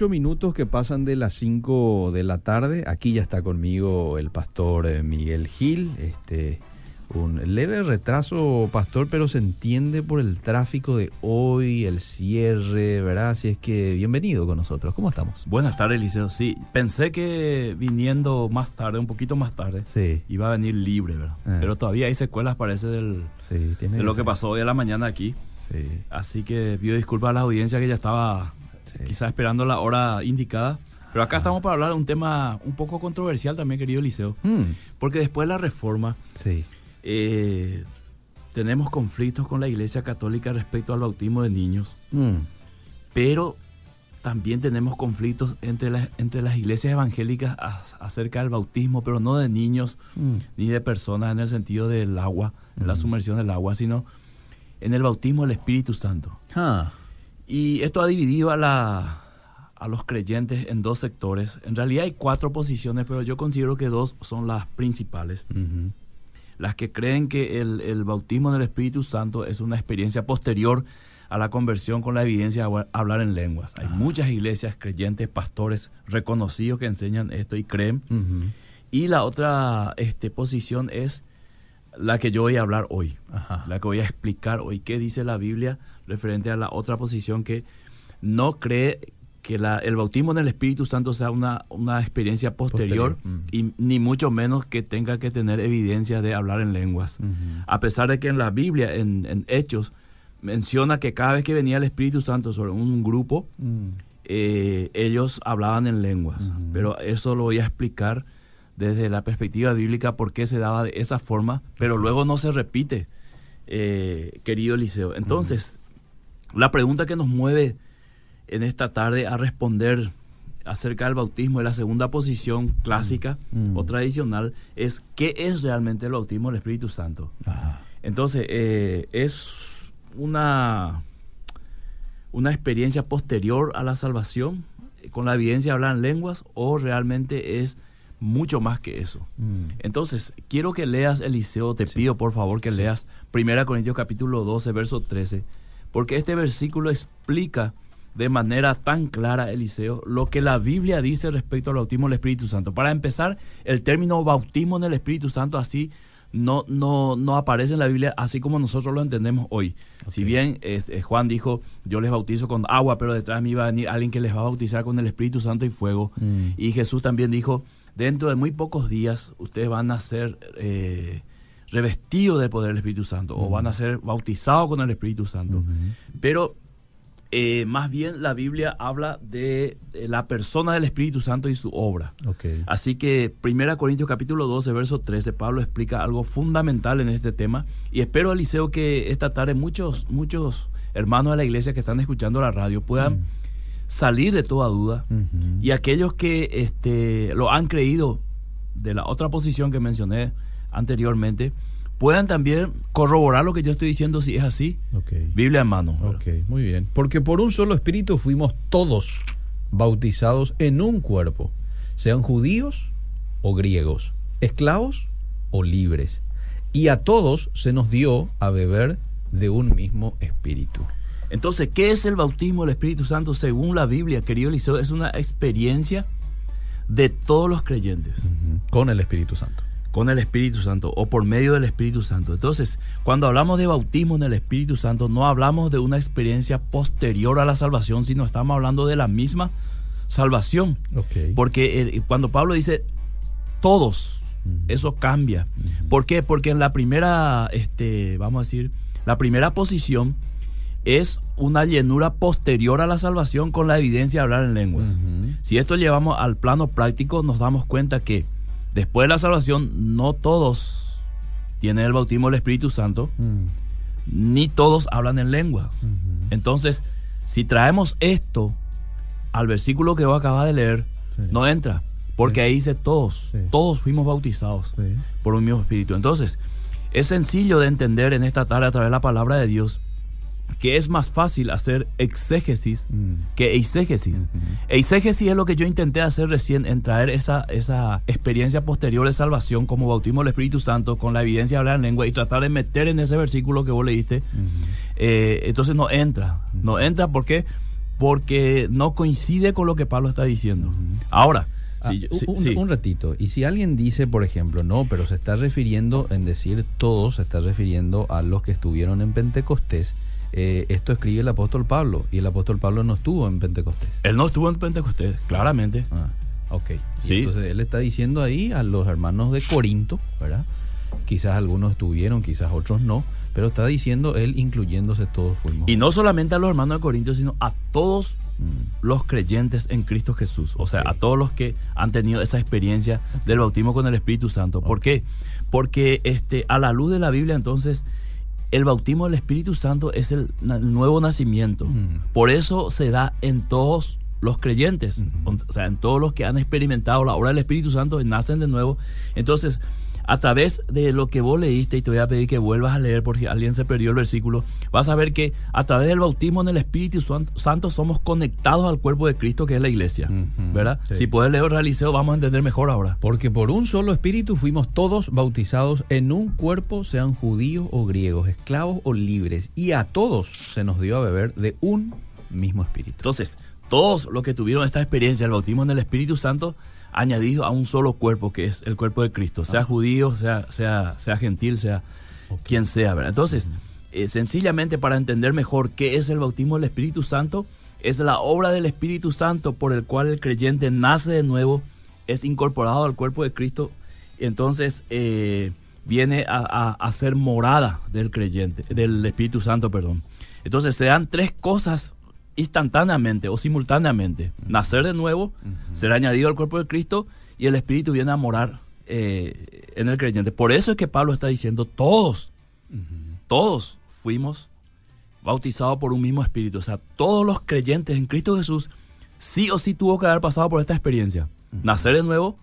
ocho minutos que pasan de las 5 de la tarde. Aquí ya está conmigo el pastor eh, Miguel Gil. Este, un leve retraso, pastor, pero se entiende por el tráfico de hoy, el cierre, ¿verdad? Así es que bienvenido con nosotros. ¿Cómo estamos? Buenas tardes, Eliseo. Sí, pensé que viniendo más tarde, un poquito más tarde, Sí. iba a venir libre, ¿verdad? Ah. Pero todavía hay secuelas, parece, del, Sí, tiene de lo que pasó hoy a la mañana aquí. Sí. Así que pido disculpas a la audiencia que ya estaba Sí. quizás esperando la hora indicada. Pero acá estamos para hablar de un tema un poco controversial también, querido Eliseo. Mm, Porque después de la reforma, sí. eh, tenemos conflictos con la Iglesia Católica respecto al bautismo de niños. Mm, pero también tenemos conflictos entre las, entre las iglesias evangélicas a- acerca del bautismo, pero no de niños mm, ni de personas en el sentido del agua, en la Ujú. sumersión del agua, sino en el bautismo del Espíritu Santo. Ah, Y esto ha dividido a, la, a los creyentes en dos sectores. En realidad hay cuatro posiciones, pero yo considero que dos son las principales. Las que creen que el, el bautismo del Espíritu Santo es una experiencia posterior a la conversión con la evidencia de hablar- en lenguas. Hay muchas iglesias, creyentes, pastores reconocidos que enseñan esto y creen. Y la otra este, posición es la que yo voy a hablar hoy, Ajá. la que voy a explicar hoy. ¿Qué dice la Biblia referente a la otra posición que no cree que la- el bautismo en el Espíritu Santo sea una, una experiencia posterior, Posterior, y ni mucho menos que tenga que tener evidencia de hablar en lenguas? A pesar de que en la Biblia, en, en Hechos, menciona que cada vez que venía el Espíritu Santo sobre un grupo, Mm, eh, ellos hablaban en lenguas. Pero eso lo voy a explicar desde la perspectiva bíblica por qué se daba de esa forma, pero luego no se repite, eh, querido Eliseo. Entonces, la pregunta que nos mueve en esta tarde a responder acerca del bautismo, de la segunda posición clásica Mm. o tradicional, es ¿qué es realmente el bautismo del Espíritu Santo? Ajá. Entonces, eh, es una, una experiencia posterior a la salvación, eh, con la evidencia de hablar en lenguas, o realmente es mucho más que eso. Mm, Entonces, quiero que leas, Eliseo, te pido por favor que leas 1 Corintios capítulo 12, verso 13, porque este versículo explica de manera tan clara, Eliseo, lo que la Biblia dice respecto al bautismo del Espíritu Santo. Para empezar, el término bautismo en el Espíritu Santo así no, no, no aparece en la Biblia así como nosotros lo entendemos hoy. Si bien eh, Juan dijo, yo les bautizo con agua, pero detrás de mí va a venir alguien que les va a bautizar con el Espíritu Santo y fuego. Mm. Y Jesús también dijo, dentro de muy pocos días ustedes van a ser eh, revestidos del poder del Espíritu Santo o van a ser bautizados con el Espíritu Santo. Pero eh, más bien la Biblia habla de, de la persona del Espíritu Santo y su obra. Ok. Así que 1 Corintios capítulo 12, verso 13, Pablo explica algo fundamental en este tema. Y espero, Eliseo, que esta tarde muchos, muchos hermanos de la iglesia que están escuchando la radio puedan salir de toda duda. Y aquellos que este, lo han creído de la otra posición que mencioné anteriormente, puedan también corroborar lo que yo estoy diciendo si es así. Biblia en mano. ¿verdad? Ok, muy bien. Porque por un solo espíritu fuimos todos bautizados en un cuerpo, sean judíos o griegos, esclavos o libres. Y a todos se nos dio a beber de un mismo espíritu. Entonces, ¿qué es el bautismo del Espíritu Santo según la Biblia, querido Eliseo? Es una experiencia de todos los creyentes. Con el Espíritu Santo. Con el Espíritu Santo o por medio del Espíritu Santo. Entonces, cuando hablamos de bautismo en el Espíritu Santo, no hablamos de una experiencia posterior a la salvación, sino estamos hablando de la misma salvación. Porque cuando Pablo dice todos, eso cambia. ¿Por qué? Porque en la primera, este, vamos a decir, la primera posición es una llenura posterior a la salvación con la evidencia de hablar en lenguas. Si esto llevamos al plano práctico, nos damos cuenta que después de la salvación no todos tienen el bautismo del Espíritu Santo, Mm. ni todos hablan en lengua. Entonces, si traemos esto al versículo que vos acabas de leer, Sí. no entra, porque Sí. ahí dice todos, Sí. todos fuimos bautizados por un mismo espíritu. Entonces, es sencillo de entender en esta tarde a través de la palabra de Dios que es más fácil hacer exégesis Mm. que eisegesis. Ujú. Eisegesis es lo que yo intenté hacer recién en traer esa, esa experiencia posterior de salvación como bautismo del Espíritu Santo con la evidencia de hablar en lengua y tratar de meter en ese versículo que vos leíste. Eh, entonces no entra. No entra porque porque no coincide con lo que Pablo está diciendo. Ahora, Ah, un, ratito. Y si alguien dice, por ejemplo, no, pero se está refiriendo, en decir todos, se está refiriendo a los que estuvieron en Pentecostés. Eh, esto escribe el apóstol Pablo y el apóstol Pablo no estuvo en Pentecostés. Él no estuvo en Pentecostés, claramente. Ah, ok. Entonces él está diciendo ahí a los hermanos de Corinto, ¿verdad? Quizás algunos estuvieron, quizás otros no, pero está diciendo él incluyéndose todos fuimos. Y no solamente a los hermanos de Corinto, sino a todos mm. los creyentes en Cristo Jesús. O sea, a todos los que han tenido esa experiencia del bautismo con el Espíritu Santo. ¿Por qué? Porque este, a la luz de la Biblia, entonces, el bautismo del Espíritu Santo es el, nuevo nacimiento. Mm. Por eso se da en todos los creyentes, o sea, en todos los que han experimentado la obra del Espíritu Santo, nacen de nuevo. Entonces, a través de lo que vos leíste, y te voy a pedir que vuelvas a leer por si alguien se perdió el versículo, vas a ver que a través del bautismo en el Espíritu Santo somos conectados al cuerpo de Cristo, que es la iglesia. ¿Verdad? Si puedes leer el liceo, vamos a entender mejor ahora. Porque por un solo Espíritu fuimos todos bautizados en un cuerpo, sean judíos o griegos, esclavos o libres, y a todos se nos dio a beber de un mismo Espíritu. Entonces, todos los que tuvieron esta experiencia, el bautismo en el Espíritu Santo, añadido a un solo cuerpo que es el cuerpo de Cristo, sea ah. judío, sea, sea, sea gentil, sea quien sea. ¿verdad? Entonces, eh, sencillamente para entender mejor qué es el bautismo del Espíritu Santo, es la obra del Espíritu Santo por el cual el creyente nace de nuevo, es incorporado al cuerpo de Cristo, entonces eh, viene a, a, ser morada del creyente, del Espíritu Santo, perdón. Entonces se dan tres cosas instantáneamente o simultáneamente. Nacer de nuevo, ser añadido al cuerpo de Cristo y el Espíritu viene a morar eh, en el creyente. Por eso es que Pablo está diciendo, todos, todos fuimos bautizados por un mismo Espíritu. O sea, todos los creyentes en Cristo Jesús sí o sí tuvo que haber pasado por esta experiencia. Nacer de nuevo,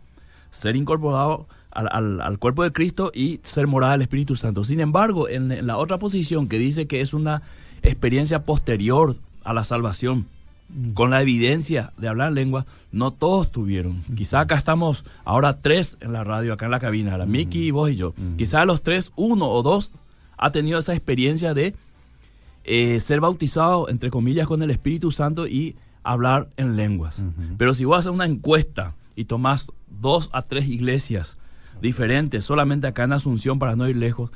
ser incorporado al, cuerpo de Cristo y ser morada del Espíritu Santo. Sin embargo, en la otra posición que dice que es una experiencia posterior a la salvación. Mm. Con la evidencia de hablar lengua, no todos tuvieron. Mm. Quizá acá estamos ahora tres en la radio, acá en la cabina, la. Miki, vos y yo. Quizá los tres, uno o dos, ha tenido esa experiencia de eh, ser bautizado, entre comillas, con el Espíritu Santo y hablar en lenguas. Pero si vos haces una encuesta y tomás dos a tres iglesias diferentes, solamente acá en Asunción para no ir lejos,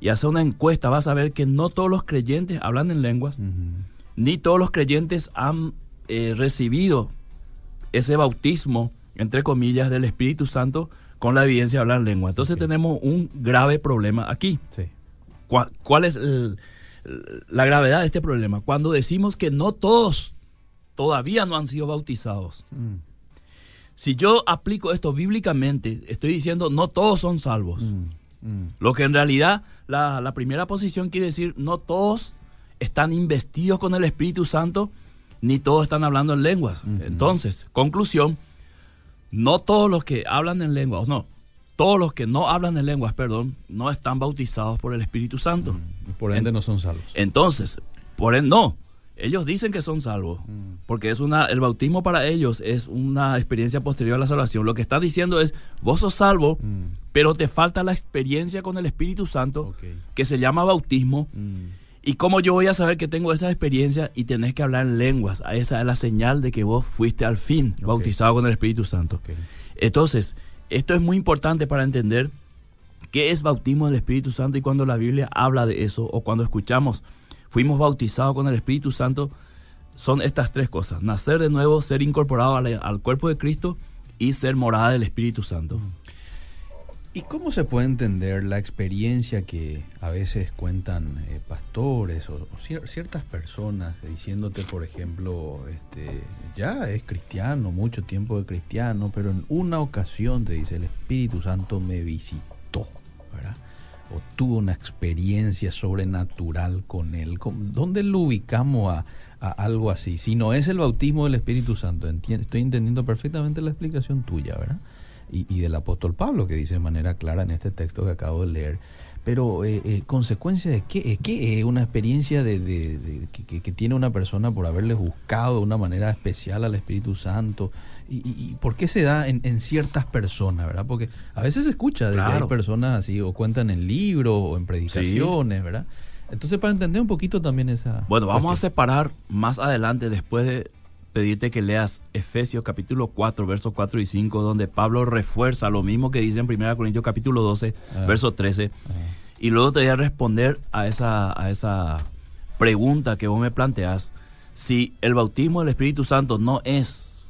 y haces una encuesta, vas a ver que no todos los creyentes hablan en lenguas ni todos los creyentes han eh, recibido ese bautismo, entre comillas, del Espíritu Santo con la evidencia de hablar en lengua. Entonces tenemos un grave problema aquí. ¿Cuál, es la gravedad de este problema? Cuando decimos que no todos todavía no han sido bautizados. Mm. Si yo aplico esto bíblicamente, estoy diciendo no todos son salvos. Mm, mm. Lo que en realidad la, la primera posición quiere decir no todos están investidos con el Espíritu Santo, ni todos están hablando en lenguas. Entonces, conclusión, no todos los que hablan en lenguas, no, todos los que no hablan en lenguas, perdón, no están bautizados por el Espíritu Santo. Por ende no son salvos. Entonces, por ende no. Ellos dicen que son salvos, porque es una, el bautismo para ellos es una experiencia posterior a la salvación. Lo que está diciendo es, vos sos salvo, pero te falta la experiencia con el Espíritu Santo, que se llama bautismo, ¿Y cómo yo voy a saber que tengo esa experiencia y tenés que hablar en lenguas? Esa es la señal de que vos fuiste al fin bautizado con el Espíritu Santo. Entonces, esto es muy importante para entender qué es bautismo del Espíritu Santo y cuando la Biblia habla de eso o cuando escuchamos fuimos bautizados con el Espíritu Santo, son estas tres cosas. Nacer de nuevo, ser incorporado al, cuerpo de Cristo y ser morada del Espíritu Santo. Mm. ¿Y cómo se puede entender la experiencia que a veces cuentan eh, pastores o, ciertas personas diciéndote, por ejemplo, este, ya es cristiano, mucho tiempo de cristiano, pero en una ocasión te dice, el Espíritu Santo me visitó, ¿verdad? O tuvo una experiencia sobrenatural con él. ¿Dónde lo ubicamos a algo así? Si no es el bautismo del Espíritu Santo, estoy entendiendo perfectamente la explicación tuya, ¿verdad? Y, del apóstol Pablo, que dice de manera clara en este texto que acabo de leer. Pero, eh, eh ¿consecuencia de qué? ¿Qué es una experiencia de, que, tiene una persona por haberle buscado de una manera especial al Espíritu Santo? ¿Y, por qué se da en, ciertas personas, verdad? Porque a veces se escucha de que hay personas así, o cuentan en libros o en predicaciones, ¿verdad? Entonces, para entender un poquito también esa... Bueno, vamos a separar más adelante, después de pedirte que leas Efesios capítulo 4, versos 4 y 5, donde Pablo refuerza lo mismo que dice en 1 Corintios capítulo 12, Ah. verso 13. Y luego te voy a responder a esa, a esa pregunta que vos me planteas. Si el bautismo del Espíritu Santo no es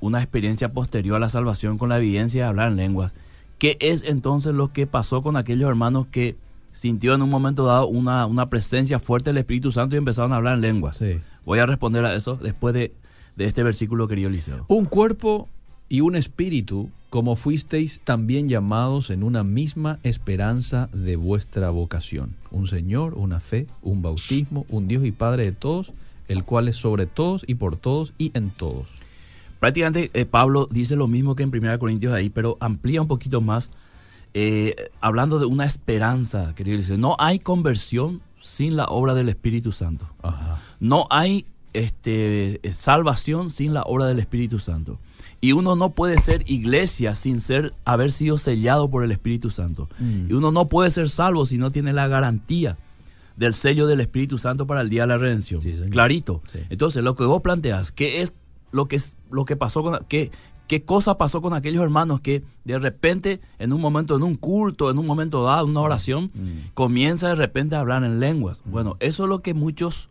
una experiencia posterior a la salvación con la evidencia de hablar en lenguas, ¿qué es entonces lo que pasó con aquellos hermanos que sintió en un momento dado una, una presencia fuerte del Espíritu Santo y empezaron a hablar en lenguas? Sí. Voy a responder a eso después de, de este versículo, querido Eliseo. Un cuerpo y un espíritu, como fuisteis también llamados en una misma esperanza de vuestra vocación. Un Señor, una fe, un bautismo, un Dios y Padre de todos, el cual es sobre todos y por todos y en todos. Prácticamente eh, Pablo dice lo mismo que en 1 Corintios ahí, pero amplía un poquito más, eh, hablando de una esperanza, querido Eliseo. No hay conversión sin la obra del Espíritu Santo. Ajá. No hay este, eh, salvación sin la obra del Espíritu Santo. Y uno no puede ser iglesia sin ser, haber sido sellado por el Espíritu Santo. Mm. Y uno no puede ser salvo si no tiene la garantía del sello del Espíritu Santo para el día de la redención. Sí. Clarito. Sí. Entonces, lo que vos planteas, ¿qué es lo que, es, lo que pasó con... Qué, ¿Qué cosa pasó con aquellos hermanos que de repente, en un momento, en un culto, en un momento dado, en una oración, Mm. comienza de repente a hablar en lenguas? Bueno, eso es lo que muchos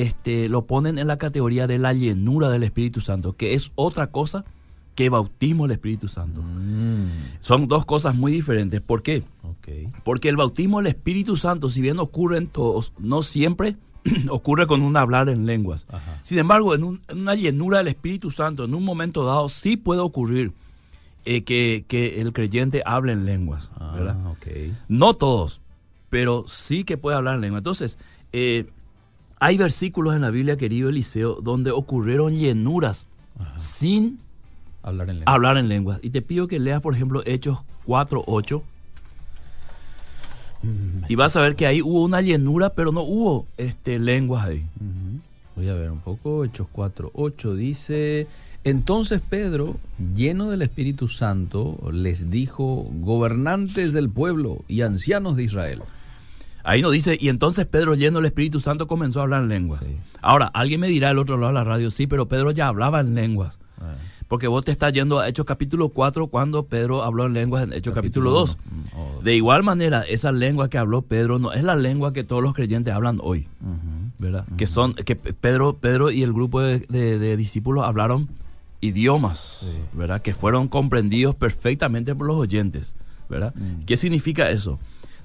este, lo ponen en la categoría de la llenura del Espíritu Santo, que es otra cosa que bautismo del Espíritu Santo. Mm, Son dos cosas muy diferentes. ¿Por qué? Porque el bautismo del Espíritu Santo, si bien ocurre en todos, no siempre ocurre con un hablar en lenguas. Ajá. Sin embargo, en, un- en una llenura del Espíritu Santo, en un momento dado, sí puede ocurrir eh, que, que el creyente hable en lenguas. Ah. No todos, pero sí que puede hablar en lengua. Entonces, eh, hay versículos en la Biblia, querido Eliseo, donde ocurrieron llenuras sin Hablar en lengua. hablar en lenguas. Y te pido que leas, por ejemplo, Hechos 4, 8. Y vas a ver que ahí hubo una llenura, pero no hubo este, lenguas ahí. Voy a ver un poco, Hechos 4, 8 dice, entonces Pedro, lleno del Espíritu Santo, les dijo, gobernantes del pueblo y ancianos de Israel. Ahí nos dice, y entonces Pedro, lleno del Espíritu Santo, comenzó a hablar en lenguas. Sí. Ahora, alguien me dirá al otro lado de la radio, sí, pero Pedro ya hablaba en lenguas. Ah, Porque vos te estás yendo a Hechos capítulo 4 cuando Pedro habló en lenguas en Hechos capítulo 2. uno. Mm, oh, De igual manera, esa lengua que habló Pedro no es la lengua que todos los creyentes hablan hoy. ¿verdad? Que son, que Pedro, Pedro y el grupo de, de- de discípulos hablaron idiomas, Sí. ¿verdad? Que fueron comprendidos perfectamente por los oyentes, ¿verdad? Mm. ¿Qué significa eso?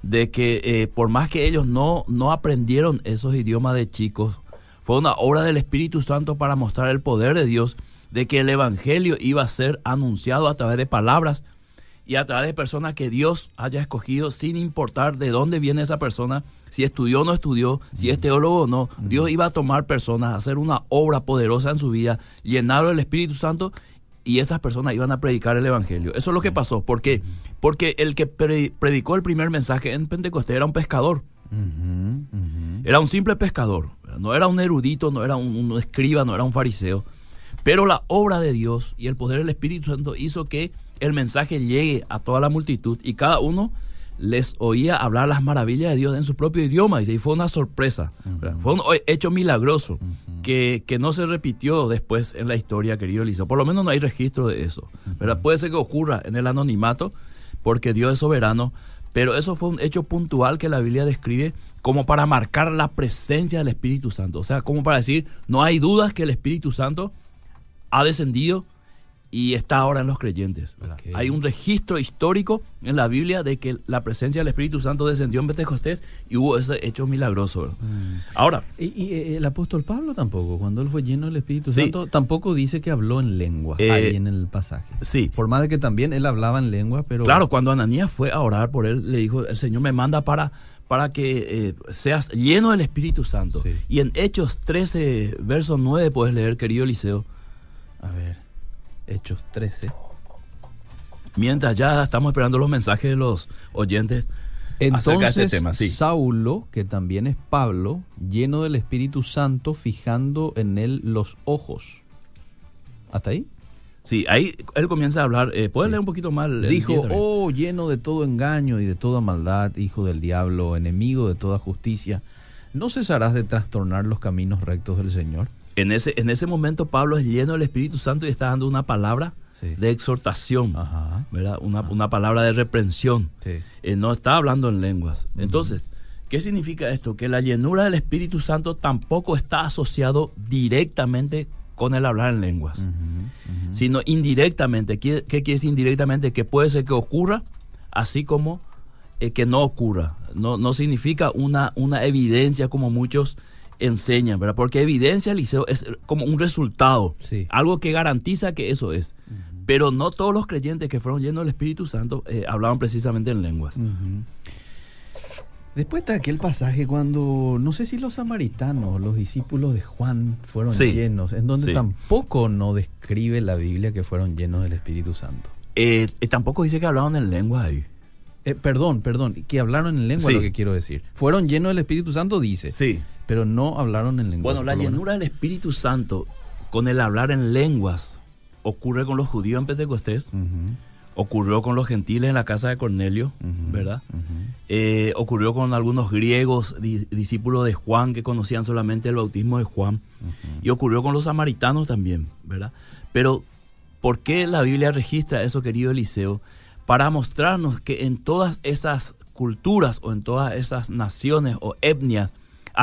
De que eh, por más que ellos no, no aprendieron esos idiomas de chicos, fue una obra del Espíritu Santo para mostrar el poder de Dios, de que el Evangelio iba a ser anunciado a través de palabras y a través de personas que Dios haya escogido sin importar de dónde viene esa persona, si estudió o no estudió, si es teólogo o no. Dios iba a tomar personas, hacer una obra poderosa en su vida, llenarlo del Espíritu Santo y esas personas iban a predicar el Evangelio. Eso es lo que pasó. ¿Por qué? Porque el que pre- predicó el primer mensaje en Pentecostés era un pescador. Era un simple pescador. No era un erudito, no era un, un escriba, no era un fariseo. Pero la obra de Dios y el poder del Espíritu Santo hizo que el mensaje llegue a toda la multitud y cada uno les oía hablar las maravillas de Dios en su propio idioma. Dice, Y fue una sorpresa. Fue un hecho milagroso que, que no se repitió después en la historia, querido Eliseo. Por lo menos no hay registro de eso. ¿verdad? Puede ser que ocurra en el anonimato porque Dios es soberano, pero eso fue un hecho puntual que la Biblia describe como para marcar la presencia del Espíritu Santo. O sea, como para decir, no hay dudas que el Espíritu Santo ha descendido y está ahora en los creyentes. ¿verdad? Ok. Hay un registro histórico en la Biblia de que la presencia del Espíritu Santo descendió en Pentecostés y hubo ese hecho milagroso. ¿verdad? Ahora, Y, y, eh, el apóstol Pablo tampoco, cuando él fue lleno del Espíritu Sí. Santo, tampoco dice que habló en lengua Eh, ahí en el pasaje. sí. Por más de que también él hablaba en lengua, pero... Claro, cuando Ananías fue a orar por él, le dijo, el Señor me manda para, para que eh, seas lleno del Espíritu Santo. Sí. Y en Hechos 13, verso 9, puedes leer, querido Eliseo, A ver, Hechos 13. mientras ya estamos esperando los mensajes de los oyentes acerca de Entonces, este tema. Sí. Saulo, que también es Pablo, lleno del Espíritu Santo, fijando en él los ojos. ¿Hasta ahí? Sí, ahí él comienza a hablar. Eh, ¿Puedes Sí. leer un poquito más? Dijo, 10 también? oh, lleno de todo engaño y de toda maldad, hijo del diablo, enemigo de toda justicia, ¿no cesarás de trastornar los caminos rectos del Señor? En ese, en ese momento Pablo es lleno del Espíritu Santo y está dando una palabra Sí. de exhortación, Ajá. ¿verdad? Una, una palabra de reprensión. Sí. Eh, no está hablando en lenguas. Entonces, ¿qué significa esto? Que la llenura del Espíritu Santo tampoco está asociado directamente con el hablar en lenguas, sino indirectamente. ¿Qué, qué quiere decir indirectamente? Que puede ser que ocurra, así como eh, que no ocurra. No, no significa una, una evidencia como muchos enseñan, ¿verdad? Porque evidencia, Liceo, es como un resultado, Sí. algo que garantiza que eso es. Pero no todos los creyentes que fueron llenos del Espíritu Santo eh, hablaban precisamente en lenguas. Después está aquel pasaje cuando, no sé si los samaritanos, los discípulos de Juan fueron Sí. llenos, en donde Sí. tampoco no describe la Biblia que fueron llenos del Espíritu Santo. Eh, eh, tampoco dice que hablaban en lenguas ahí. Eh, perdón, perdón, que hablaron en lengua Sí. lo que quiero decir. Fueron llenos del Espíritu Santo, dice, Sí. Pero no hablaron en lengua. Bueno, la llenura del Espíritu Santo con el hablar en lenguas ocurre con los judíos en Pentecostés, ocurrió con los gentiles en la casa de Cornelio, ¿verdad? Eh, ocurrió con algunos griegos, di- discípulos de Juan, que conocían solamente el bautismo de Juan. Y ocurrió con los samaritanos también, ¿verdad? Pero, ¿por qué la Biblia registra eso, querido Eliseo? Para mostrarnos que en todas esas culturas o en todas esas naciones o etnias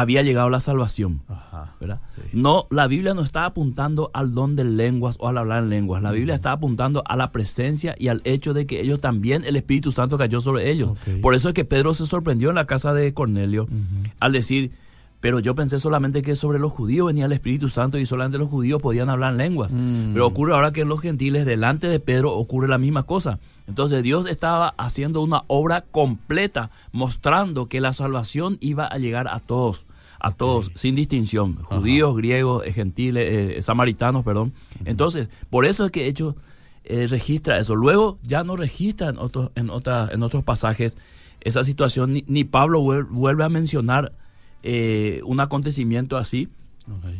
había llegado la salvación, Ajá. ¿verdad? Sí. No, la Biblia no está apuntando al don de lenguas o al hablar en lenguas. La Biblia está apuntando a la presencia y al hecho de que ellos también, el Espíritu Santo cayó sobre ellos. Por eso es que Pedro se sorprendió en la casa de Cornelio al decir, pero yo pensé solamente que sobre los judíos venía el Espíritu Santo y solamente los judíos podían hablar en lenguas. Mm. Pero ocurre ahora que en los gentiles, delante de Pedro, ocurre la misma cosa. Entonces Dios estaba haciendo una obra completa, mostrando que la salvación iba a llegar a todos, a todos, sin distinción, judíos, griegos, eh, gentiles, eh, samaritanos, perdón. Entonces, por eso es que Hechos eh, registra eso. Luego ya no registra en otros, en otras, en otros pasajes esa situación, ni, ni Pablo vuel- vuelve a mencionar eh, un acontecimiento así,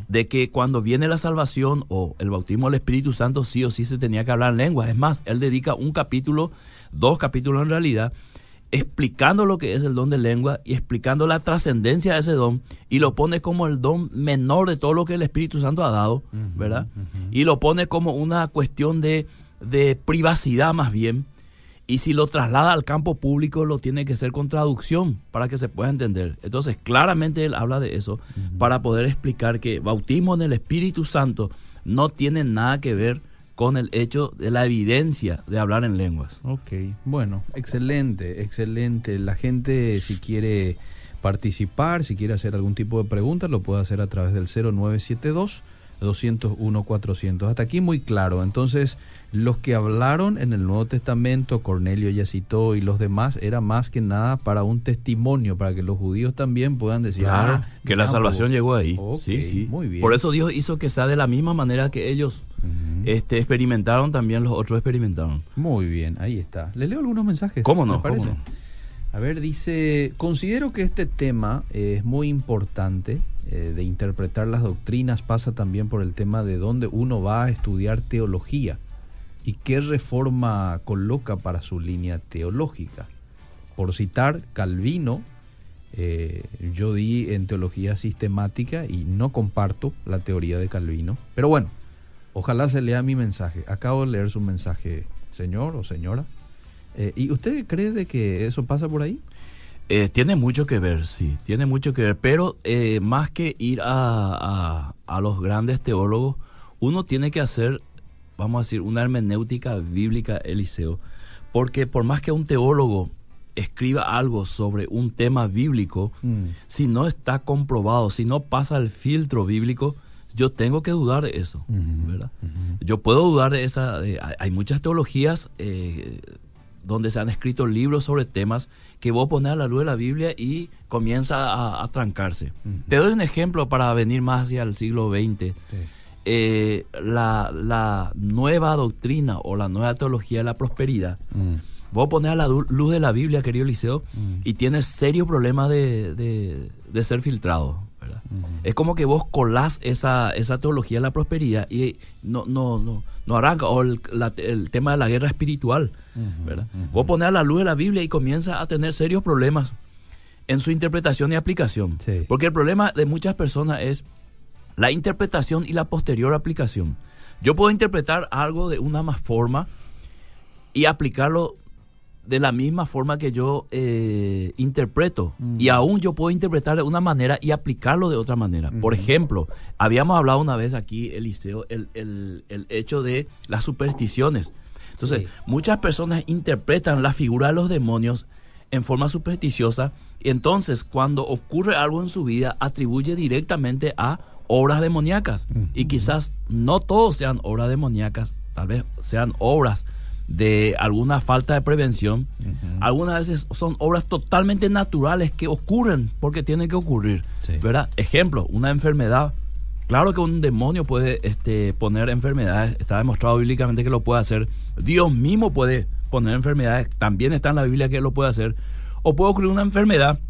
de que cuando viene la salvación o el bautismo del Espíritu Santo, sí o sí se tenía que hablar en lenguas. Es más, él dedica un capítulo, dos capítulos en realidad, explicando lo que es el don de lengua y explicando la trascendencia de ese don y lo pone como el don menor de todo lo que el Espíritu Santo ha dado, ¿verdad? Y lo pone como una cuestión de, de privacidad más bien. Y si lo traslada al campo público, lo tiene que hacer con traducción para que se pueda entender. Entonces, claramente él habla de eso para poder explicar que bautismo en el Espíritu Santo no tiene nada que ver con el hecho de la evidencia de hablar en lenguas. Ok, bueno, excelente, excelente. La gente si quiere participar, si quiere hacer algún tipo de pregunta, lo puede hacer a través del 0972 201 400. Hasta aquí muy claro. Entonces, los que hablaron en el Nuevo Testamento, Cornelio ya citó y los demás, era más que nada para un testimonio, para que los judíos también puedan decir, ah, que la salvación llegó ahí. Sí, sí. muy bien. Por eso Dios hizo que sea de la misma manera que ellos este, experimentaron, también los otros experimentaron. Muy bien, ahí está. ¿Le leo algunos mensajes? ¿Cómo no? ¿Cómo no? A ver, dice, considero que este tema es muy importante eh, de interpretar las doctrinas, pasa también por el tema de dónde uno va a estudiar teología y qué reforma coloca para su línea teológica. Por citar Calvino, eh, yo di en teología sistemática y no comparto la teoría de Calvino, pero bueno, ojalá se lea mi mensaje. Acabo de leer su mensaje, señor o señora. Eh, ¿Y usted cree de que eso pasa por ahí? Eh, tiene mucho que ver, sí, tiene mucho que ver, pero más que ir a, a- a los grandes teólogos, uno tiene que hacer, vamos a decir, una hermenéutica bíblica, Eliseo, porque por más que un teólogo escriba algo sobre un tema bíblico, si no está comprobado, si no pasa el filtro bíblico, yo tengo que dudar de eso, ¿verdad? Yo puedo dudar de esa. de- hay, muchas teologías eh, donde se han escrito libros sobre temas que vos pones a la luz de la Biblia y comienza a, a trancarse. Te doy un ejemplo para venir más hacia el siglo XX. Sí. Eh, la, la nueva doctrina o la nueva teología de la prosperidad. Mm, Vos pones a la luz de la Biblia, querido Liceo, Mm. y tienes serio problema de, de- de ser filtrado. Es como que vos colás esa, esa teología de la prosperidad y no, no, no, no arranca. O el, tema de la guerra espiritual. ¿verdad? Vos pones a la luz de la Biblia y comienza a tener serios problemas en su interpretación y aplicación. Porque el problema de muchas personas es la interpretación y la posterior aplicación. Yo puedo interpretar algo de una más forma y aplicarlo de la misma forma que yo eh, interpreto. Y aún yo puedo interpretar de una manera y aplicarlo de otra manera. Por ejemplo, habíamos hablado una vez aquí, Eliseo, el, el, el hecho de las supersticiones. Entonces, muchas personas interpretan la figura de los demonios en forma supersticiosa y entonces cuando ocurre algo en su vida atribuye directamente a obras demoníacas. Y quizás no todos sean obras demoníacas, tal vez sean obras de alguna falta de prevención. Algunas veces son obras totalmente naturales que ocurren porque tienen que ocurrir. ¿verdad? Ejemplo, una enfermedad. Claro que un demonio puede este, poner enfermedades, está demostrado bíblicamente que lo puede hacer. Dios mismo puede poner enfermedades, también está en la Biblia que lo puede hacer. O puede ocurrir una enfermedad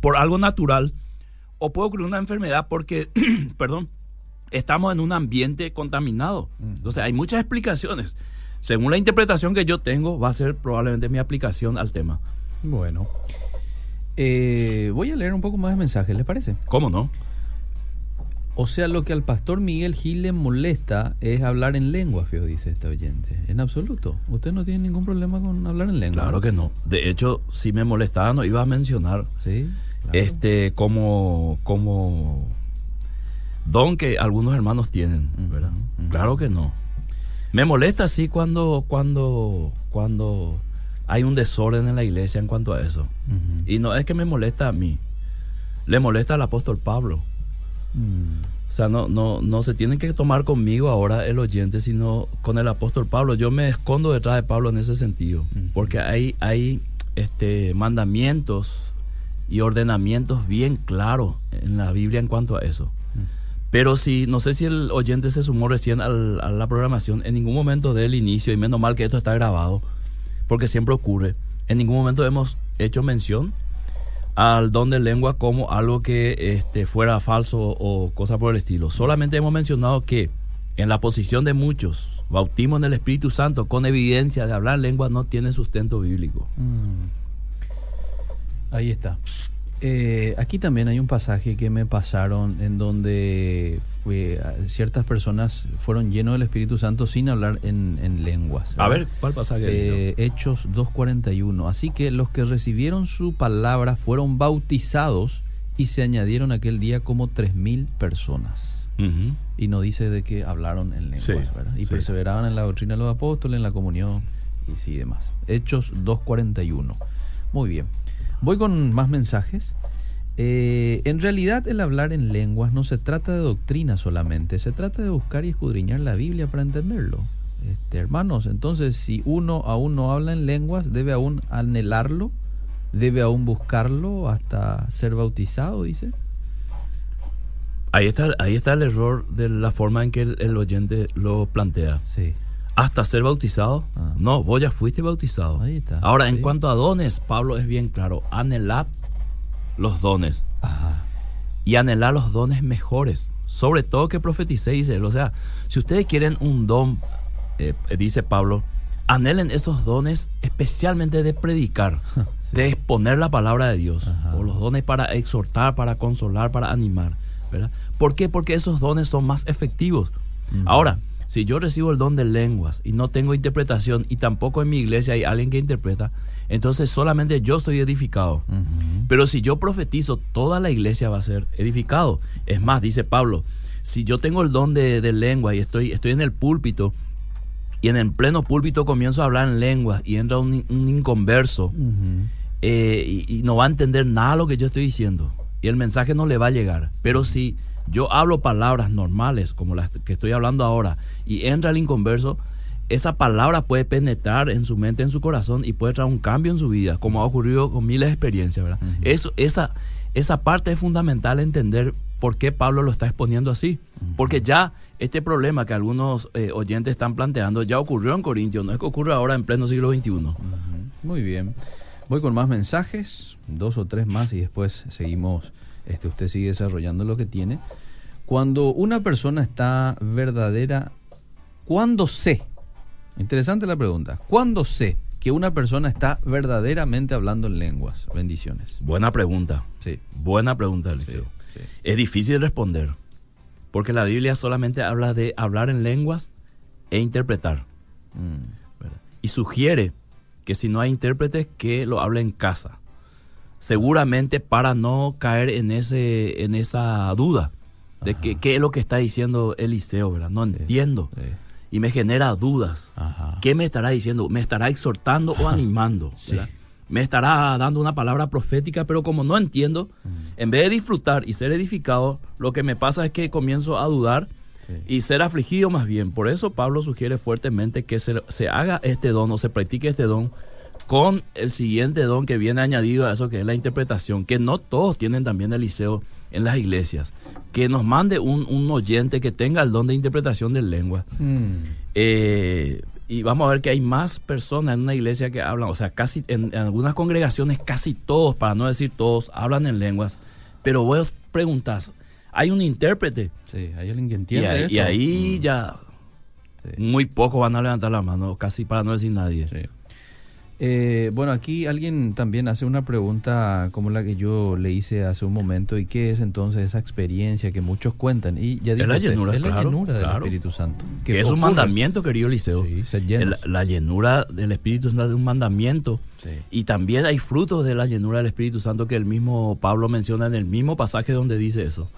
por algo natural, o puede ocurrir una enfermedad porque, perdón, estamos en un ambiente contaminado. Entonces hay muchas explicaciones según la interpretación que yo tengo, va a ser probablemente mi aplicación al tema. Bueno. Eh, voy a leer un poco más de mensajes, ¿les parece? ¿Cómo no? O sea, lo que al pastor Miguel Gil le molesta es hablar en lengua, Fio, dice este oyente. En absoluto. Usted no tiene ningún problema con hablar en lengua. Claro que no. De hecho, si me molestaba, no iba a mencionar. Sí. Este, como, como don que algunos hermanos tienen, ¿verdad? Claro que no. Me molesta así cuando, cuando, cuando hay un desorden en la iglesia en cuanto a eso. Y no es que me molesta a mí, le molesta al apóstol Pablo. Mm. O sea, no, no, no se tiene que tomar conmigo ahora el oyente, sino con el apóstol Pablo. Yo me escondo detrás de Pablo en ese sentido, porque hay, hay este, mandamientos y ordenamientos bien claros en la Biblia en cuanto a eso. Pero si, no sé si el oyente se sumó recién a la programación, en ningún momento del inicio, y menos mal que esto está grabado, porque siempre ocurre, en ningún momento hemos hecho mención al don de lengua como algo que este, fuera falso o cosa por el estilo. Solamente hemos mencionado que en la posición de muchos, bautismo en el Espíritu Santo con evidencia de hablar lengua no tiene sustento bíblico. Mm. Ahí está. Eh, aquí también hay un pasaje que me pasaron en donde ciertas personas fueron llenos del Espíritu Santo sin hablar en, lenguas. A ver, ¿cuál pasaje? Eh, Hechos 2.41. Así que los que recibieron su palabra fueron bautizados y se añadieron aquel día como 3.000 personas. Y no dice de que hablaron en lenguas, Y perseveraban en la doctrina de los apóstoles, en la comunión y sí demás. Hechos 2.41. Muy bien. Voy con más mensajes. Eh, en realidad el hablar en lenguas no se trata de doctrina solamente, se trata de buscar y escudriñar la Biblia para entenderlo. Este, hermanos, entonces si uno aún no habla en lenguas, debe aún anhelarlo, debe aún buscarlo hasta ser bautizado, dice. Ahí está, ahí está el error de la forma en que el, oyente lo plantea. Sí hasta ser bautizado. Ah. No, vos ya fuiste bautizado. Ahí está. Ahora, en cuanto a dones, Pablo es bien claro. Anhelad los dones. Y anhelar los dones mejores. Sobre todo que profeticéis. O sea, si ustedes quieren un don, eh, dice Pablo, anhelen esos dones especialmente de predicar, de exponer la palabra de Dios. O los dones para exhortar, para consolar, para animar. ¿verdad? ¿Por qué? Porque esos dones son más efectivos. Ahora, si yo recibo el don de lenguas y no tengo interpretación y tampoco en mi iglesia hay alguien que interpreta, entonces solamente yo estoy edificado. Pero si yo profetizo, toda la iglesia va a ser edificado. Es más, dice Pablo, si yo tengo el don de, lengua y estoy, estoy en el púlpito y en el pleno púlpito comienzo a hablar en lengua y entra un, inconverso eh, y, y, no va a entender nada de lo que yo estoy diciendo y el mensaje no le va a llegar. Pero si yo hablo palabras normales, como las que estoy hablando ahora, y entra el inconverso, esa palabra puede penetrar en su mente, en su corazón y puede traer un cambio en su vida, como ha ocurrido con miles de experiencias, ¿verdad? Eso, esa, esa parte es fundamental entender por qué Pablo lo está exponiendo así. Porque ya este problema que algunos eh, oyentes están planteando ya ocurrió en Corintios, no es que ocurre ahora en pleno siglo XXI. Muy bien. Voy con más mensajes, dos o tres más y después seguimos, este, usted sigue desarrollando lo que tiene. Cuando una persona está verdadera, ¿cuándo sé? Interesante la pregunta. ¿Cuándo sé que una persona está verdaderamente hablando en lenguas? Bendiciones. Buena pregunta. Sí. Buena pregunta, Eliseo. sí. Es difícil responder, porque la Biblia solamente habla de hablar en lenguas e interpretar. Mm. Y sugiere que si no hay intérpretes, que lo hable en casa. Seguramente para no caer en, ese, en esa duda de que, qué es lo que está diciendo Eliseo, ¿verdad? No entiendo. sí. Y me genera dudas. Ajá. ¿Qué me estará diciendo? ¿Me estará exhortando o animando? Me estará dando una palabra profética, pero como no entiendo, Mm. en vez de disfrutar y ser edificado, lo que me pasa es que comienzo a dudar y ser afligido más bien. Por eso Pablo sugiere fuertemente que se, se haga este don o se practique este don con el siguiente don que viene añadido a eso que es la interpretación, que no todos tienen también Eliseo en las iglesias. Que nos mande un, un oyente que tenga el don de interpretación de lengua. Mm, Eh, y vamos a ver que hay más personas en una iglesia que hablan, o sea, casi en, en algunas congregaciones, casi todos, para no decir todos, hablan en lenguas. Pero vos preguntas, ¿hay un intérprete? sí, hay alguien que Y entiende ahí, esto. y ahí Mm, ya sí. muy pocos van a levantar la mano, casi para no decir nadie. Sí. Eh, bueno, aquí alguien también hace una pregunta como la que yo le hice hace un momento. ¿Y qué es entonces esa experiencia que muchos cuentan? Y ya Es dijo la llenura, es la claro, llenura del claro. Espíritu Santo. Que es un mandamiento, querido Liceo. Sí, la llenura del Espíritu Santo es un mandamiento. Sí. Y también hay frutos de la llenura del Espíritu Santo que el mismo Pablo menciona en el mismo pasaje donde dice eso.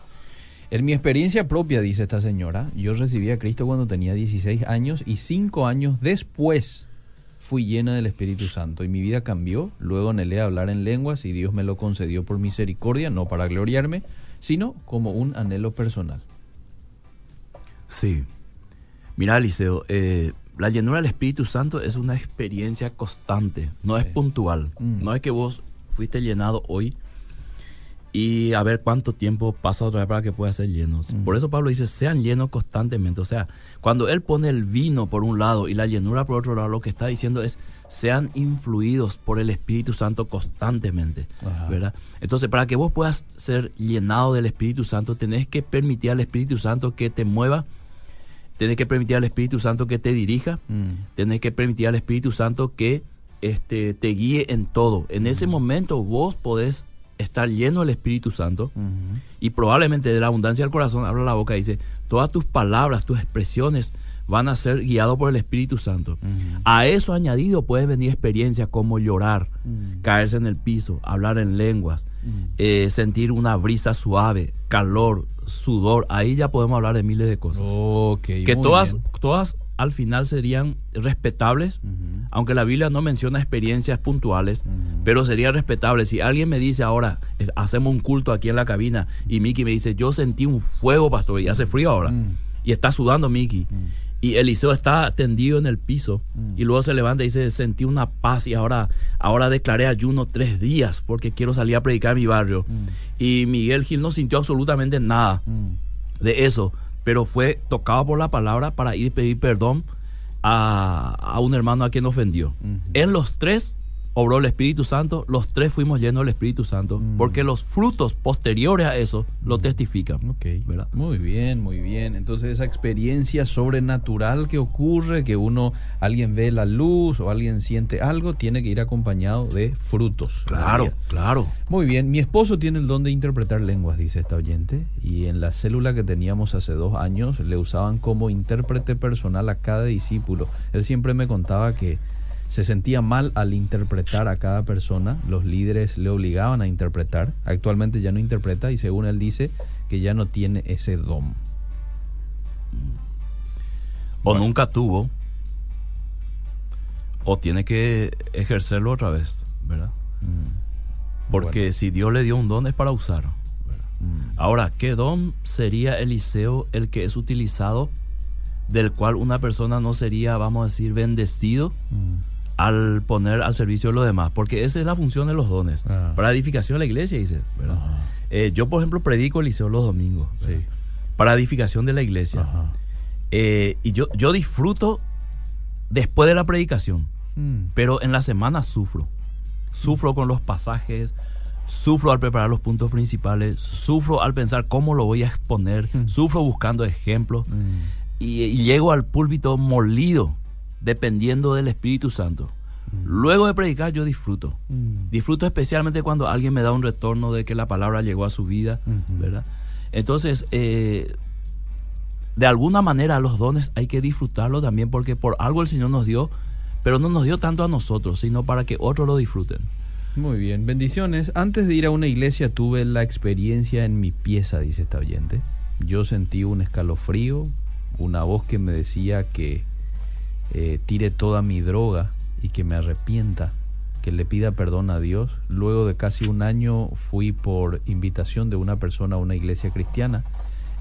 En mi experiencia propia, dice esta señora, yo recibí a Cristo cuando tenía 16 años y 5 años después fui llena del Espíritu Santo y mi vida cambió. Luego anhelé hablar en lenguas y Dios me lo concedió por misericordia, no para gloriarme, sino como un anhelo personal. Sí. Mira, Eliseo, eh, la llenura del Espíritu Santo es una experiencia constante, no es puntual. Mm. No es que vos fuiste llenado hoy y a ver cuánto tiempo pasa otra vez para que pueda ser lleno. Mm. Por eso Pablo dice, sean llenos constantemente. O sea, cuando él pone el vino por un lado y la llenura por otro lado, lo que está diciendo es, sean influidos por el Espíritu Santo constantemente. Ajá. ¿verdad? Entonces, para que vos puedas ser llenado del Espíritu Santo, tenés que permitir al Espíritu Santo que te mueva, tenés que permitir al Espíritu Santo que te dirija, Mm. tenés que permitir al Espíritu Santo que este, te guíe en todo. En ese momento vos podés estar lleno del Espíritu Santo y probablemente de la abundancia del corazón habla la boca y dice, todas tus palabras, tus expresiones van a ser guiados por el Espíritu Santo. A eso añadido pueden venir experiencias como llorar, caerse en el piso, hablar en lenguas, eh, sentir una brisa suave, calor, sudor. Ahí ya podemos hablar de miles de cosas. Que todas, bien. todas al final serían respetables, aunque la Biblia no menciona experiencias puntuales, pero sería respetable. Si alguien me dice ahora, eh, hacemos un culto aquí en la cabina, y Miki me dice, yo sentí un fuego, pastor, y hace frío ahora, Mm. y está sudando Miki, Mm. y Eliseo está tendido en el piso, Mm. y luego se levanta y dice, sentí una paz, y ahora, ahora declaré ayuno tres días, porque quiero salir a predicar en mi barrio. Y Miguel Gil no sintió absolutamente nada de eso, pero fue tocado por la palabra para ir a pedir perdón a, a un hermano a quien ofendió. En los tres obró el Espíritu Santo, los tres fuimos llenos del Espíritu Santo, Mm. porque los frutos posteriores a eso lo testifican. Ok, ¿verdad? muy bien, muy bien. Entonces esa experiencia sobrenatural que ocurre, que uno, alguien ve la luz o alguien siente algo, tiene que ir acompañado de frutos. Claro, claro. Muy bien, mi esposo tiene el don de interpretar lenguas, dice esta oyente, y en la célula que teníamos hace dos años le usaban como intérprete personal a cada discípulo. Él siempre me contaba que se sentía mal al interpretar a cada persona, los líderes le obligaban a interpretar, actualmente ya no interpreta y según él dice que ya no tiene ese don. O Bueno. nunca tuvo, o tiene que ejercerlo otra vez, ¿verdad? Mm, Porque Bueno. si Dios le dio un don es para usar. mm, Ahora, ¿qué don sería Eliseo el que es utilizado, del cual una persona no sería, vamos a decir, bendecido mm. Al poner al servicio de los demás? Porque esa es la función de los dones. Ah. Para edificación de la iglesia, dice. Eh, yo, por ejemplo, predico Eliseo los domingos. Sí. Para edificación de la iglesia. Eh, y yo, yo disfruto después de la predicación, Mm, pero en la semana sufro. sufro con los pasajes, sufro al preparar los puntos principales, sufro al pensar cómo lo voy a exponer, Mm. sufro buscando ejemplos Mm. y, y llego al púlpito molido, dependiendo del Espíritu Santo. Luego de predicar yo disfruto. Mm. Disfruto especialmente cuando alguien me da un retorno de que la palabra llegó a su vida. ¿verdad? Entonces, eh, de alguna manera los dones hay que disfrutarlo también porque por algo el Señor nos dio, pero no nos dio tanto a nosotros, sino para que otros lo disfruten. Muy bien, bendiciones. Antes de ir a una iglesia tuve la experiencia en mi pieza, dice esta oyente. Yo sentí un escalofrío, una voz que me decía que eh, tire toda mi droga y que me arrepienta, que le pida perdón a Dios. Luego de casi un año fui por invitación de una persona a una iglesia cristiana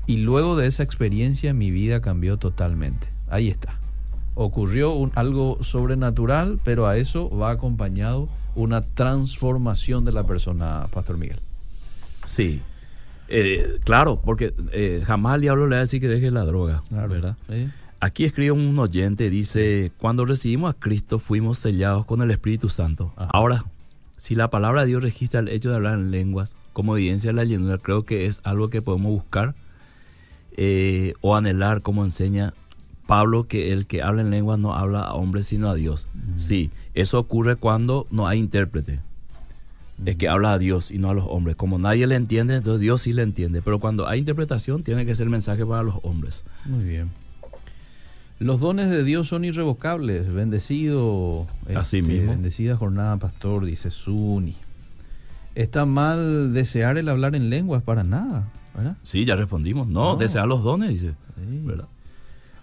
y luego de esa experiencia mi vida cambió totalmente. Ahí está. Ocurrió un- algo sobrenatural, pero a eso va acompañado una transformación de la persona, Pastor Miguel. Sí, Eh, claro, porque eh, jamás el diablo le va a decir que deje la droga, ¿verdad? ¿Sí? Aquí escribe un oyente, dice, cuando recibimos a Cristo fuimos sellados con el Espíritu Santo. Ajá. Ahora, si la palabra de Dios registra el hecho de hablar en lenguas como evidencia de la llenura, creo que es algo que podemos buscar eh, o anhelar, como enseña Pablo, que el que habla en lenguas no habla a hombres sino a Dios. Sí, eso ocurre cuando no hay intérprete. Es que habla a Dios y no a los hombres. Como nadie le entiende, entonces Dios sí le entiende. Pero cuando hay interpretación, tiene que ser mensaje para los hombres. Muy bien. Los dones de Dios son irrevocables. Bendecido. este, Así mismo. Bendecida jornada, pastor, dice Suni. Está mal desear el hablar en lenguas para nada, ¿verdad? Sí, ya respondimos. No, No. desear los dones, dice. Sí. ¿Verdad?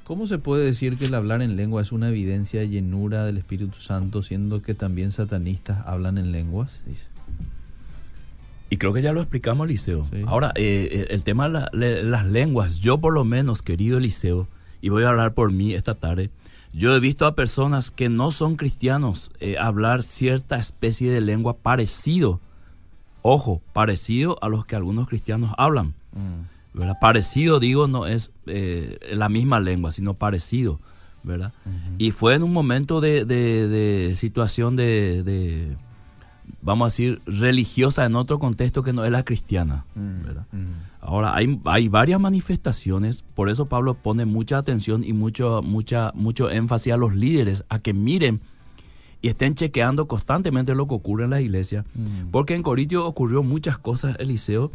¿Cómo se puede decir que el hablar en lengua es una evidencia de llenura del Espíritu Santo, siendo que también satanistas hablan en lenguas? Dice. Y creo que ya lo explicamos, Eliseo. Sí. Ahora, eh, eh, el tema de la- las lenguas, yo por lo menos, querido Eliseo, y voy a hablar por mí esta tarde, yo he visto a personas que no son cristianos eh, hablar cierta especie de lengua parecido, ojo, parecido a los que algunos cristianos hablan. ¿verdad? Parecido, digo, no es eh, la misma lengua, sino parecido, ¿verdad? Y fue en un momento de, de- de situación de, de, vamos a decir, religiosa en otro contexto que no es la cristiana, ¿verdad? Ahora, hay, hay varias manifestaciones, por eso Pablo pone mucha atención y mucho, mucha, mucho énfasis a los líderes, a que miren y estén chequeando constantemente lo que ocurre en la iglesia, Mm. porque en Corintio ocurrió muchas cosas, Eliseo,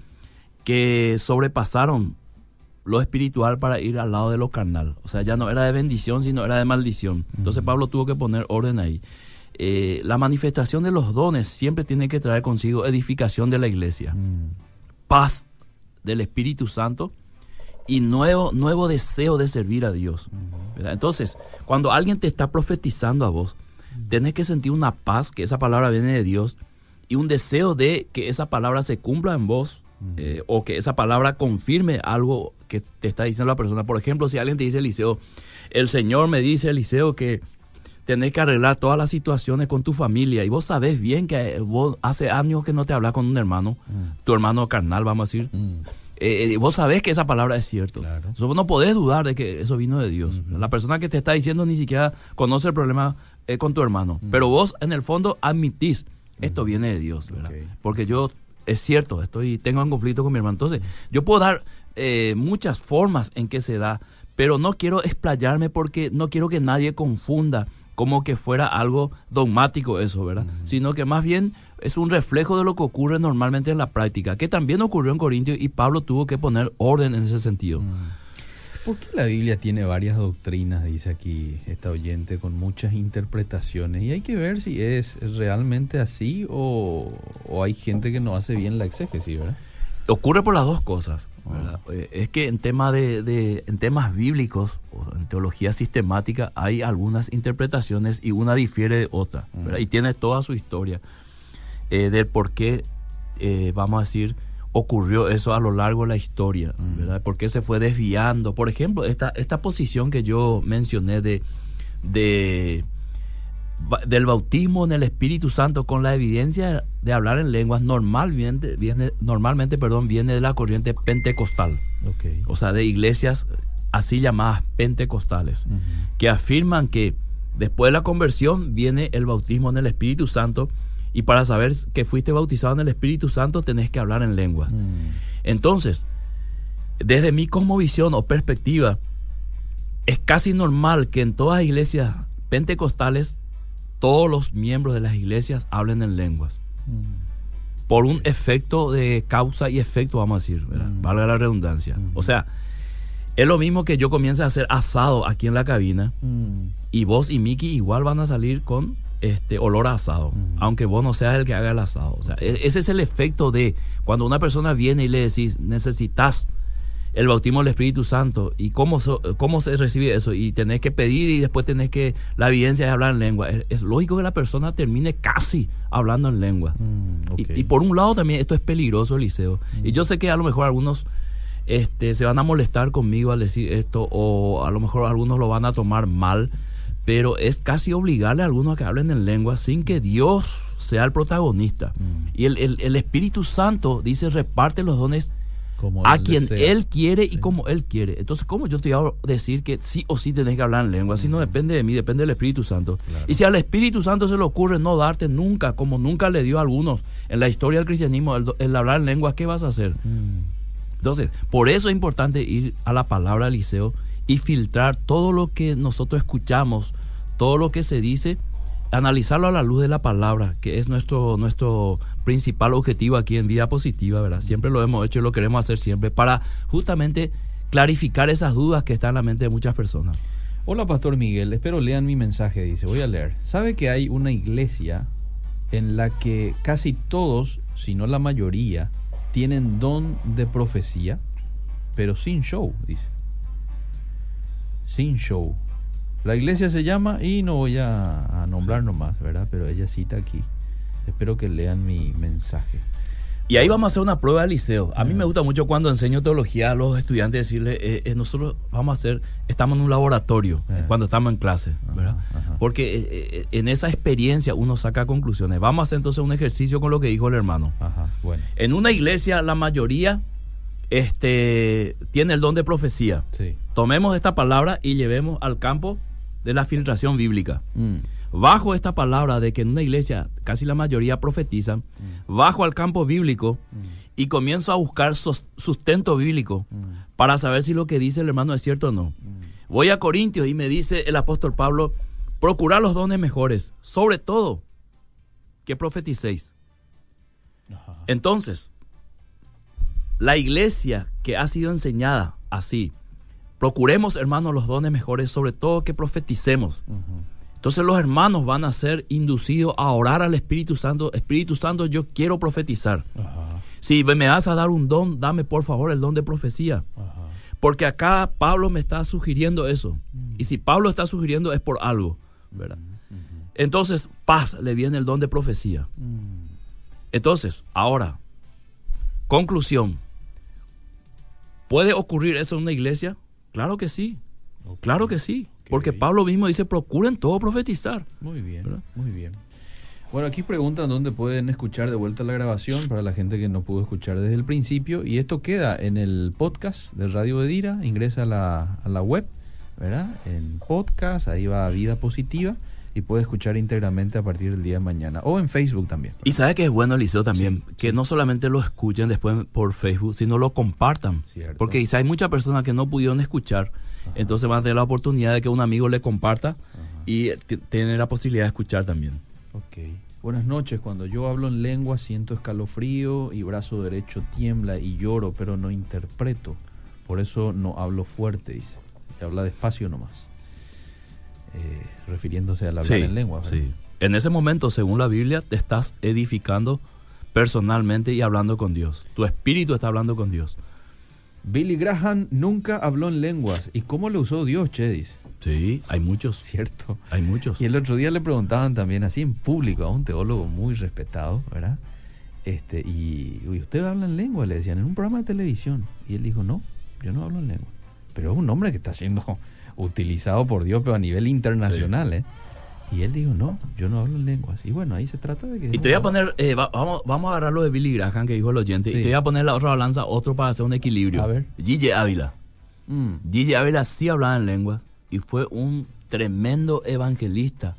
que sobrepasaron lo espiritual para ir al lado de lo carnal. O sea, ya no era de bendición, sino era de maldición. Entonces Pablo tuvo que poner orden ahí. Eh, la manifestación de los dones siempre tiene que traer consigo edificación de la iglesia, paz del Espíritu Santo y nuevo, nuevo deseo de servir a Dios. ¿verdad? Entonces, cuando alguien te está profetizando a vos, tenés que sentir una paz, que esa palabra viene de Dios, y un deseo de que esa palabra se cumpla en vos, eh, o que esa palabra confirme algo que te está diciendo la persona. Por ejemplo, si alguien te dice, Eliseo, el Señor me dice, Eliseo, que tenés que arreglar todas las situaciones con tu familia, y vos sabés bien que eh, vos hace años que no te hablas con un hermano, tu hermano carnal, vamos a decir, eh, eh, vos sabés que esa palabra es cierto. Claro. Entonces, vos no podés dudar de que eso vino de Dios. La persona que te está diciendo ni siquiera conoce el problema eh, con tu hermano. Pero vos, en el fondo, admitís, esto viene de Dios, ¿verdad? Porque yo, es cierto, estoy tengo un conflicto con mi hermano. Entonces, yo puedo dar eh, muchas formas en que se da, pero no quiero explayarme porque no quiero que nadie confunda como que fuera algo dogmático eso, ¿verdad? Sino que más bien es un reflejo de lo que ocurre normalmente en la práctica, que también ocurrió en Corintios y Pablo tuvo que poner orden en ese sentido. ¿Por qué la Biblia tiene varias doctrinas, dice aquí esta oyente, con muchas interpretaciones? Y hay que ver si es realmente así o, o hay gente que no hace bien la exégesis, ¿verdad? Ocurre por las dos cosas. ¿verdad? Eh, Es que en, tema de, de- en temas bíblicos, o en teología sistemática, hay algunas interpretaciones y una difiere de otra. ¿verdad? Y tiene toda su historia eh, del por qué, eh, vamos a decir, ocurrió eso a lo largo de la historia. ¿verdad? ¿Por qué se fue desviando? Por ejemplo, esta, esta posición que yo mencioné de, de del bautismo en el Espíritu Santo con la evidencia de hablar en lenguas normalmente viene normalmente perdón viene de la corriente pentecostal. O sea de iglesias así llamadas pentecostales que afirman que después de la conversión viene el bautismo en el Espíritu Santo Y para saber que fuiste bautizado en el Espíritu Santo tenés que hablar en lenguas. Entonces, desde mi cosmovisión o perspectiva, es casi normal que en todas las iglesias pentecostales todos los miembros de las iglesias hablen en lenguas. Mm. Por un efecto de causa y efecto, vamos a decir, ¿verdad? Mm. valga la redundancia. Ujú. O sea, es lo mismo que yo comience a hacer asado aquí en la cabina Mm. y vos y Miki igual van a salir con este olor a asado, Ujú. aunque vos no seas el que haga el asado. O sea, e- ese es el efecto de cuando una persona viene y le decís, necesitas el bautismo del Espíritu Santo y cómo, so- cómo se recibe eso y tenés que pedir y después tenés que la evidencia es hablar en lengua. Es, es lógico que la persona termine casi hablando en lengua. Mm. Y, y por un lado también esto es peligroso, Eliseo. Y yo sé que a lo mejor algunos este, se van a molestar conmigo al decir esto o a lo mejor algunos lo van a tomar mal, pero es casi obligarle a algunos a que hablen en lengua sin que Dios sea el protagonista. Mm. Y el, el- el Espíritu Santo dice reparte los dones Como a él quien desea. Él quiere y Sí. como Él quiere. Entonces, ¿cómo yo te voy a decir que sí o sí tenés que hablar en lengua? Si no depende de mí, depende del Espíritu Santo. Claro. Y si al Espíritu Santo se le ocurre no darte nunca, como nunca le dio a algunos en la historia del cristianismo, el, el hablar en lengua, ¿qué vas a hacer? Mm. Entonces, por eso es importante ir a la palabra del liceo y filtrar todo lo que nosotros escuchamos, todo lo que se dice, analizarlo a la luz de la palabra, que es nuestro, nuestro principal objetivo aquí en Vida Positiva, ¿verdad? Siempre lo hemos hecho y lo queremos hacer siempre para justamente clarificar esas dudas que están en la mente de muchas personas. Hola, Pastor Miguel. Espero lean mi mensaje. Dice, voy a leer. ¿Sabe que hay una iglesia en la que casi todos, si no la mayoría, tienen don de profecía, pero sin show? Dice. Sin show. La iglesia se llama, y no voy a, a nombrar nomás, ¿verdad? Pero ella cita aquí. Espero que lean mi mensaje. Y ahí vamos a hacer una prueba de liceo. A mí Ah. me gusta mucho cuando enseño teología a los estudiantes decirle, eh, eh, nosotros vamos a hacer, estamos en un laboratorio Eh. cuando estamos en clase, Ajá, ¿verdad? ajá. Porque eh, eh, en esa experiencia uno saca conclusiones. Vamos a hacer entonces un ejercicio con lo que dijo el hermano. Ajá, bueno. En una iglesia la mayoría este, tiene el don de profecía. Sí. Tomemos esta palabra y llevemos al campo de la filtración bíblica. Mm, Bajo esta palabra de que en una iglesia casi la mayoría profetizan, bajo al campo bíblico mm, y comienzo a buscar sustento bíblico mm, para saber si lo que dice el hermano es cierto o no. mm. Voy a Corintios y me dice el apóstol Pablo, procurar los dones mejores, sobre todo que profeticéis. Entonces, la iglesia que ha sido enseñada así, procuremos hermanos los dones mejores, sobre todo que profeticemos. Entonces los hermanos van a ser inducidos a orar al Espíritu Santo. Espíritu Santo, yo quiero profetizar. Si me vas a dar un don, dame por favor el don de profecía. Porque acá Pablo me está sugiriendo eso. Y si Pablo está sugiriendo es por algo. ¿verdad? Entonces, paz, le viene el don de profecía. Mm, Entonces, ahora, conclusión. ¿Puede ocurrir eso en una iglesia? Claro que sí. Claro que sí. Porque Pablo mismo dice, procuren todo profetizar. Muy bien, ¿Verdad? muy bien. Bueno, aquí preguntan dónde pueden escuchar de vuelta la grabación para la gente que no pudo escuchar desde el principio. Y esto queda en el podcast de Radio Edira. Ingresa a la, a la web, ¿verdad? En podcast, ahí va Vida Positiva. Y puede escuchar íntegramente a partir del día de mañana. O en Facebook también. Y sabe que es bueno, Eliseo, también, Sí, que sí. no solamente lo escuchen después por Facebook, sino lo compartan. Cierto. Porque quizá hay muchas personas que no pudieron escuchar, entonces van a tener la oportunidad de que un amigo le comparta Ajá. y t- tener la posibilidad de escuchar también. Ok. Buenas noches. Cuando yo hablo en lengua siento escalofrío y brazo derecho tiembla y lloro, pero no interpreto. Por eso no hablo fuerte, dice. Y habla despacio nomás. Eh, refiriéndose al hablar en lengua. ¿verdad? sí. En ese momento, según la Biblia, te estás edificando personalmente y hablando con Dios. Tu espíritu está hablando con Dios. Billy Graham nunca habló en lenguas. ¿Y cómo le usó Dios, che? Dice. Sí, hay muchos, Cierto. hay muchos. Y el otro día le preguntaban también así en público a un teólogo muy respetado, ¿verdad? Este, y uy, usted habla en lengua, le decían, en un programa de televisión. Y él dijo, no, yo no hablo en lengua. Pero es un nombre que está siendo utilizado por Dios, pero a nivel internacional, ¿eh? Y él dijo, no, yo no hablo en lenguas. Y bueno, ahí se trata de que... Y te voy a poner, eh, va- vamos, vamos a agarrar lo de Billy Graham que dijo el oyente, Sí. y te voy a poner la otra balanza, otro para hacer un equilibrio. A ver. Gigi Ávila. Mm, Gigi Ávila sí hablaba en lengua y fue un tremendo evangelista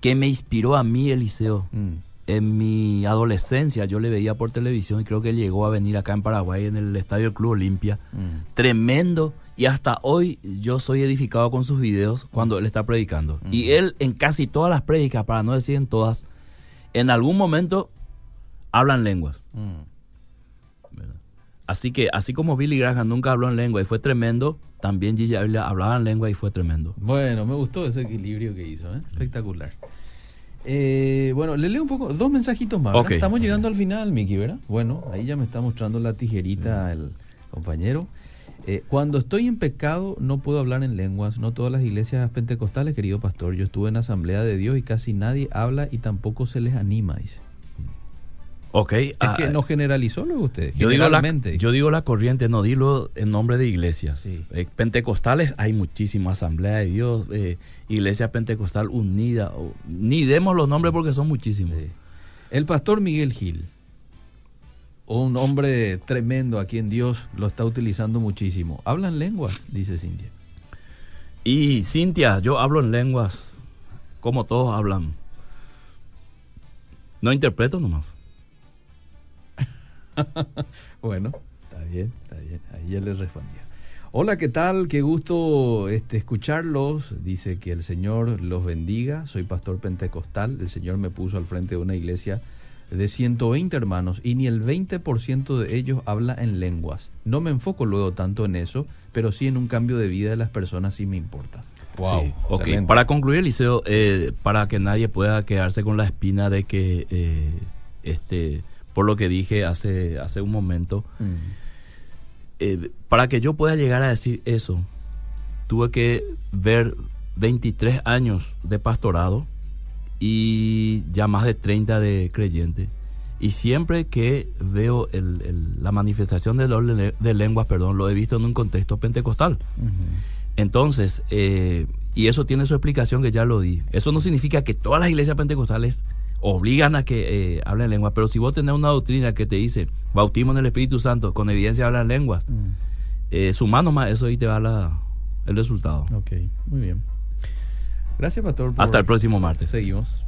que me inspiró a mí, Eliseo, mm, en mi adolescencia yo le veía por televisión y creo que llegó a venir acá en Paraguay en el Estadio Club Olimpia. Mm. Tremendo. Y hasta hoy yo soy edificado con sus videos cuando él está predicando. Mm. Y él en casi todas las prédicas, para no decir en todas, en algún momento hablan lenguas. Mm. Así que así como Billy Graham nunca habló en lengua y fue tremendo, también Gigi Ávila hablaba en lengua y fue tremendo. Bueno, me gustó ese equilibrio que hizo, ¿eh? espectacular. Eh, bueno, le leo un poco, dos mensajitos más. Estamos llegando al final, Miki, ¿verdad? Bueno, ahí ya me está mostrando la tijerita el compañero. Eh, cuando estoy en pecado no puedo hablar en lenguas, no todas las iglesias pentecostales, querido pastor. Yo estuve en Asamblea de Dios y casi nadie habla y tampoco se les anima, dice. Ok. Es ah, que no generalizó lo usted, yo, digo la, yo digo la corriente, no dilo en nombre de iglesias. Sí. Eh, pentecostales hay muchísimas, Asamblea de Dios, eh, Iglesia Pentecostal Unida. ni demos los nombres porque son muchísimos. Sí. El pastor Miguel Gil, un hombre tremendo a quien Dios lo está utilizando muchísimo. Hablan lenguas, dice Cintia. Y Cintia, yo hablo en lenguas como todos hablan. No interpreto nomás. Bueno, está bien, está bien. Ahí ya le respondía. Hola, ¿qué tal? Qué gusto este, escucharlos. Dice que el Señor los bendiga. Soy pastor pentecostal. El Señor me puso al frente de una iglesia de 120 hermanos y ni el 20% de ellos habla en lenguas. No me enfoco luego tanto en eso, pero sí en un cambio de vida de las personas sí me importa. Sí, ok. excelente. Para concluir, Liceo, eh, para que nadie pueda quedarse con la espina de que, eh, este, por lo que dije hace, hace un momento, Mm. eh, para que yo pueda llegar a decir eso, tuve que ver 23 años de pastorado y ya más de 30 de creyente. Y siempre que veo el- el- la manifestación de, los le- de lenguas, perdón, lo he visto en un contexto pentecostal. Entonces, eh, y eso tiene su explicación que ya lo di. Eso no significa que todas las iglesias pentecostales obligan a que eh, hablen lenguas, pero si vos tenés una doctrina que te dice bautismo en el Espíritu Santo, con evidencia hablan lenguas, Mm. eh, sumá nomás eso y te va la, el resultado. Ok, muy bien. Gracias, pastor. por- Hasta el próximo martes. Seguimos.